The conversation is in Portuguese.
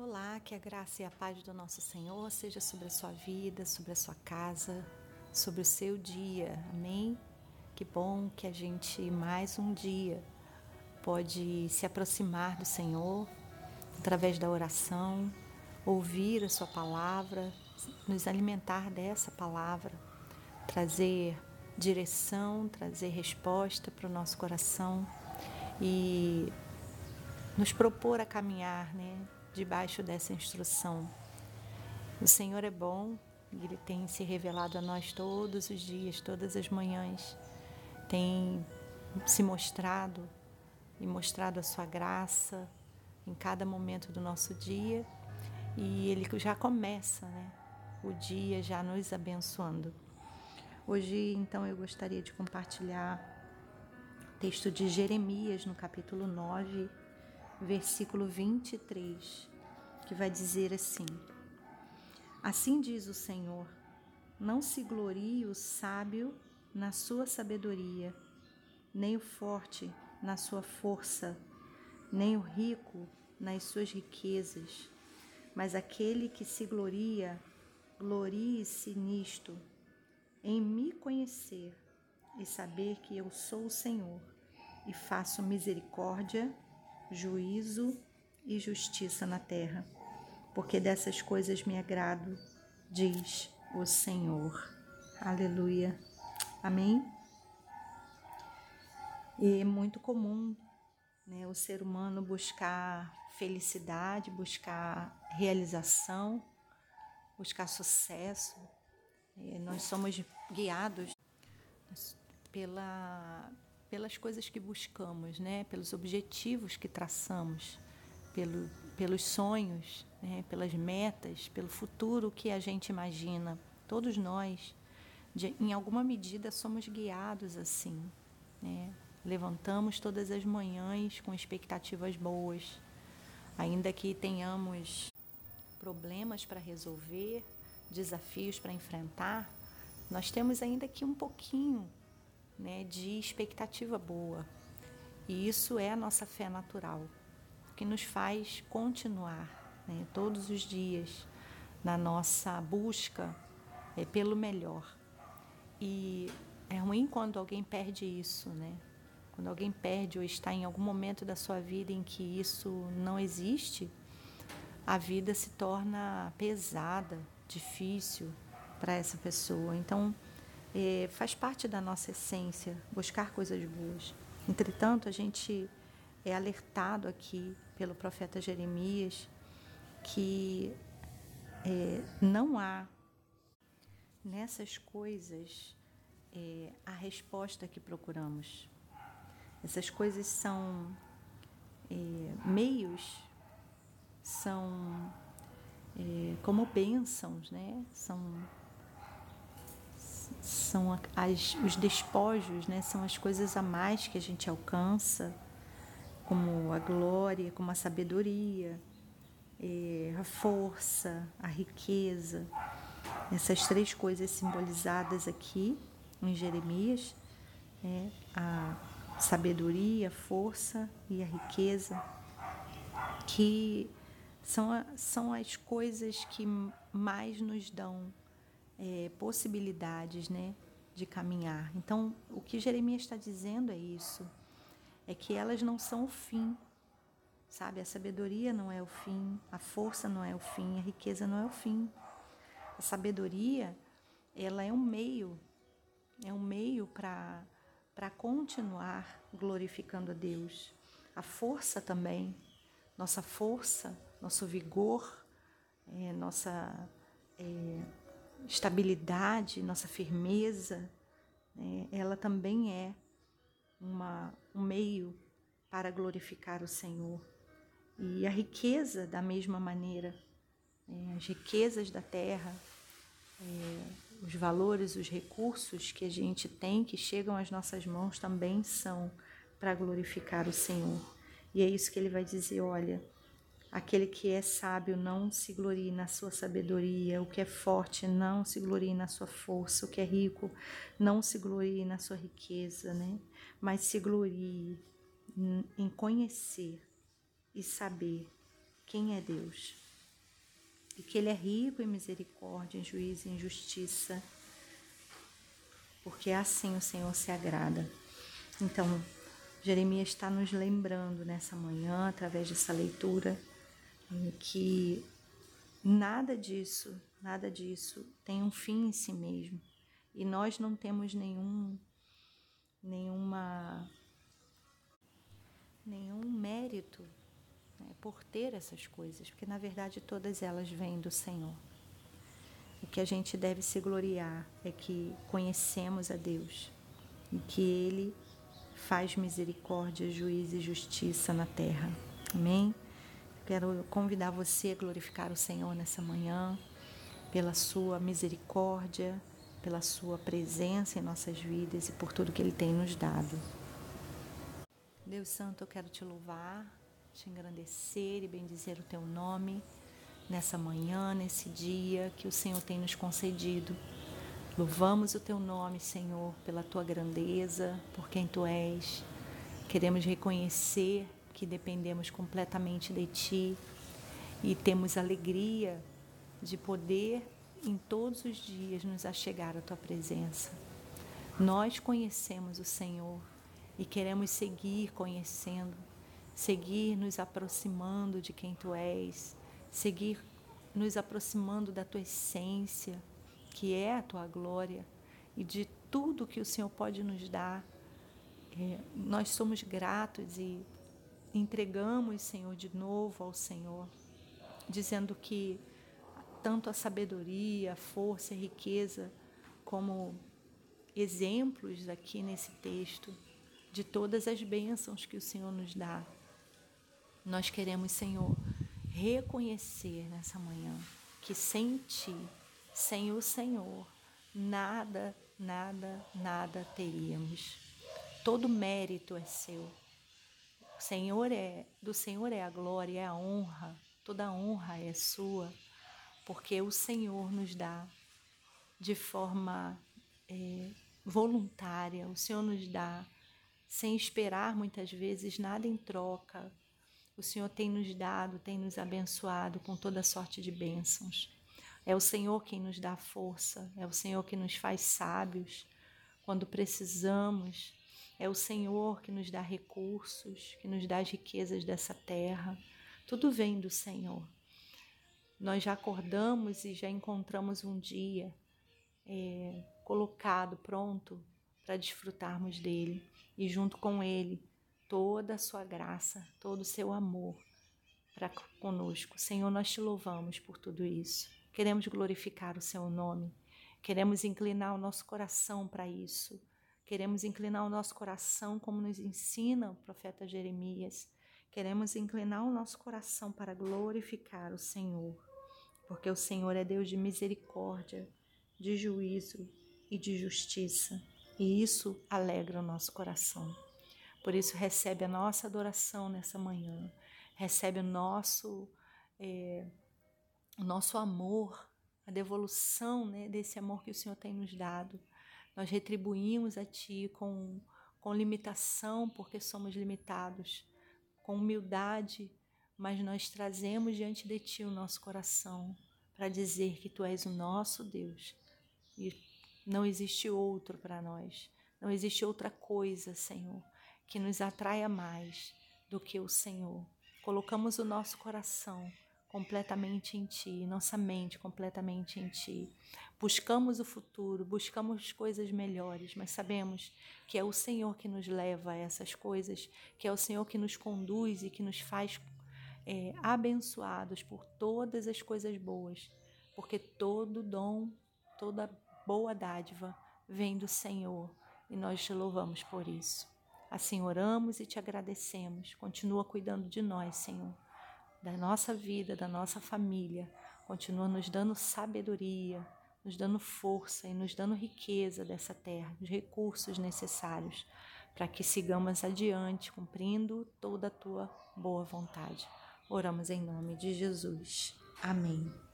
Olá, que a graça e a paz do nosso Senhor seja sobre a sua vida, sobre a sua casa, sobre o seu dia. Amém? Que bom que a gente mais um dia pode se aproximar do Senhor através da oração, ouvir a sua palavra, nos alimentar dessa palavra, trazer direção, trazer resposta para o nosso coração e nos propor a caminhar, né? Debaixo dessa instrução. O Senhor é bom e Ele tem se revelado a nós todos os dias, todas as manhãs. Tem se mostrado e mostrado a Sua graça em cada momento do nosso dia. E Ele já começa né, o dia já nos abençoando. Hoje, então, eu gostaria de compartilhar texto de Jeremias, no capítulo 9, versículo 23, que vai dizer assim: Assim diz o Senhor: Não se glorie o sábio na sua sabedoria, nem o forte na sua força, nem o rico nas suas riquezas, mas aquele que se gloria, glorie-se nisto, em me conhecer e saber que eu sou o Senhor e faço misericórdia juízo e justiça na terra, porque dessas coisas me agrado, diz o Senhor. Aleluia. Amém? E é muito comum né, o ser humano buscar felicidade, buscar realização, buscar sucesso. E nós somos guiados pela pelas coisas que buscamos, né? pelos objetivos que traçamos, pelo, pelos sonhos, né? pelas metas, pelo futuro que a gente imagina. Todos nós, de, em alguma medida, somos guiados assim. Né? Levantamos todas as manhãs com expectativas boas, ainda que tenhamos problemas para resolver, desafios para enfrentar, nós temos ainda que um pouquinho né, de expectativa boa. E isso é a nossa fé natural, que nos faz continuar né, todos os dias na nossa busca é, pelo melhor. E é ruim quando alguém perde isso, né? Quando alguém perde ou está em algum momento da sua vida em que isso não existe, a vida se torna pesada, difícil para essa pessoa. Então, é, faz parte da nossa essência buscar coisas boas. Entretanto, a gente é alertado aqui pelo profeta Jeremias que é, não há nessas coisas é, a resposta que procuramos. Essas coisas são é, meios, são é, como bênçãos, né? São são as, os despojos, né? são as coisas a mais que a gente alcança, como a glória, como a sabedoria, é, a força, a riqueza. Essas três coisas simbolizadas aqui em Jeremias, é, a sabedoria, a força e a riqueza, que são, são as coisas que mais nos dão é, possibilidades né, de caminhar. Então, o que Jeremias está dizendo é isso: é que elas não são o fim, sabe? A sabedoria não é o fim, a força não é o fim, a riqueza não é o fim. A sabedoria, ela é um meio, é um meio para para continuar glorificando a Deus. A força também, nossa força, nosso vigor, é, nossa é, estabilidade, nossa firmeza, né, ela também é uma, um meio para glorificar o Senhor. E a riqueza, da mesma maneira, é, as riquezas da terra, é, os valores, os recursos que a gente tem, que chegam às nossas mãos, também são para glorificar o Senhor. E é isso que ele vai dizer: olha Aquele que é sábio não se glorie na sua sabedoria, o que é forte não se glorie na sua força, o que é rico não se glorie na sua riqueza, né? Mas se glorie em conhecer e saber quem é Deus. e que Ele é rico em misericórdia, em juízo e em justiça, porque assim o Senhor se agrada. Então, Jeremias está nos lembrando nessa manhã, através dessa leitura, que nada disso, nada disso tem um fim em si mesmo. E nós não temos nenhum nenhuma nenhum mérito né, por ter essas coisas, porque na verdade todas elas vêm do Senhor. O que a gente deve se gloriar é que conhecemos a Deus e que Ele faz misericórdia, juízo e justiça na terra. Amém? Quero convidar você a glorificar o Senhor nessa manhã, pela sua misericórdia, pela sua presença em nossas vidas e por tudo que Ele tem nos dado. Deus Santo, eu quero te louvar, te engrandecer e bendizer o teu nome nessa manhã, nesse dia que o Senhor tem nos concedido. Louvamos o teu nome, Senhor, pela tua grandeza, por quem tu és. Queremos reconhecer que dependemos completamente de ti e temos alegria de poder em todos os dias nos achegar à tua presença. Nós conhecemos o Senhor e queremos seguir conhecendo, seguir nos aproximando de quem tu és, seguir nos aproximando da tua essência, que é a tua glória e de tudo que o Senhor pode nos dar. É, nós somos gratos e entregamos, Senhor, de novo ao Senhor, dizendo que tanto a sabedoria, a força a riqueza, como exemplos aqui nesse texto de todas as bênçãos que o Senhor nos dá. Nós queremos, Senhor, reconhecer nessa manhã que sem Ti, sem o Senhor, nada, nada, nada teríamos. Todo mérito é seu. Senhor é, do Senhor é a glória, é a honra, toda a honra é sua porque o Senhor nos dá de forma é, voluntária, o Senhor nos dá sem esperar muitas vezes nada em troca. O Senhor tem nos dado, tem nos abençoado com toda sorte de bênçãos. É o Senhor quem nos dá força, é o Senhor que nos faz sábios quando precisamos. É o Senhor que nos dá recursos, que nos dá as riquezas dessa terra. Tudo vem do Senhor nós já acordamos e já encontramos um dia é, colocado, pronto para desfrutarmos dele e junto com ele toda a sua graça, todo o seu amor para conosco. Senhor, nós te louvamos por tudo isso. Queremos glorificar o seu nome. Queremos inclinar o nosso coração para isso. Queremos inclinar o nosso coração como nos ensina o profeta Jeremias. Queremos inclinar o nosso coração para glorificar o Senhor porque o Senhor é Deus de misericórdia, de juízo e de justiça, e isso alegra o nosso coração. Por isso, recebe a nossa adoração nessa manhã, recebe o nosso, é, o nosso amor, a devolução né, desse amor que o Senhor tem nos dado. Nós retribuímos a Ti com, com limitação, porque somos limitados, com humildade, mas nós trazemos diante de Ti o nosso coração para dizer que Tu és o nosso Deus e não existe outro para nós, não existe outra coisa, Senhor, que nos atraia mais do que o Senhor. Colocamos o nosso coração completamente em Ti, nossa mente completamente em Ti. Buscamos o futuro, buscamos coisas melhores, mas sabemos que é o Senhor que nos leva a essas coisas, que é o Senhor que nos conduz e que nos faz é, abençoados por todas as coisas boas, porque todo dom, toda boa dádiva vem do Senhor e nós te louvamos por isso. Assim oramos e te agradecemos. Continua cuidando de nós, Senhor, da nossa vida, da nossa família. Continua nos dando sabedoria, nos dando força e nos dando riqueza dessa terra, os recursos necessários para que sigamos adiante cumprindo toda a tua boa vontade. Oramos em nome de Jesus. Amém.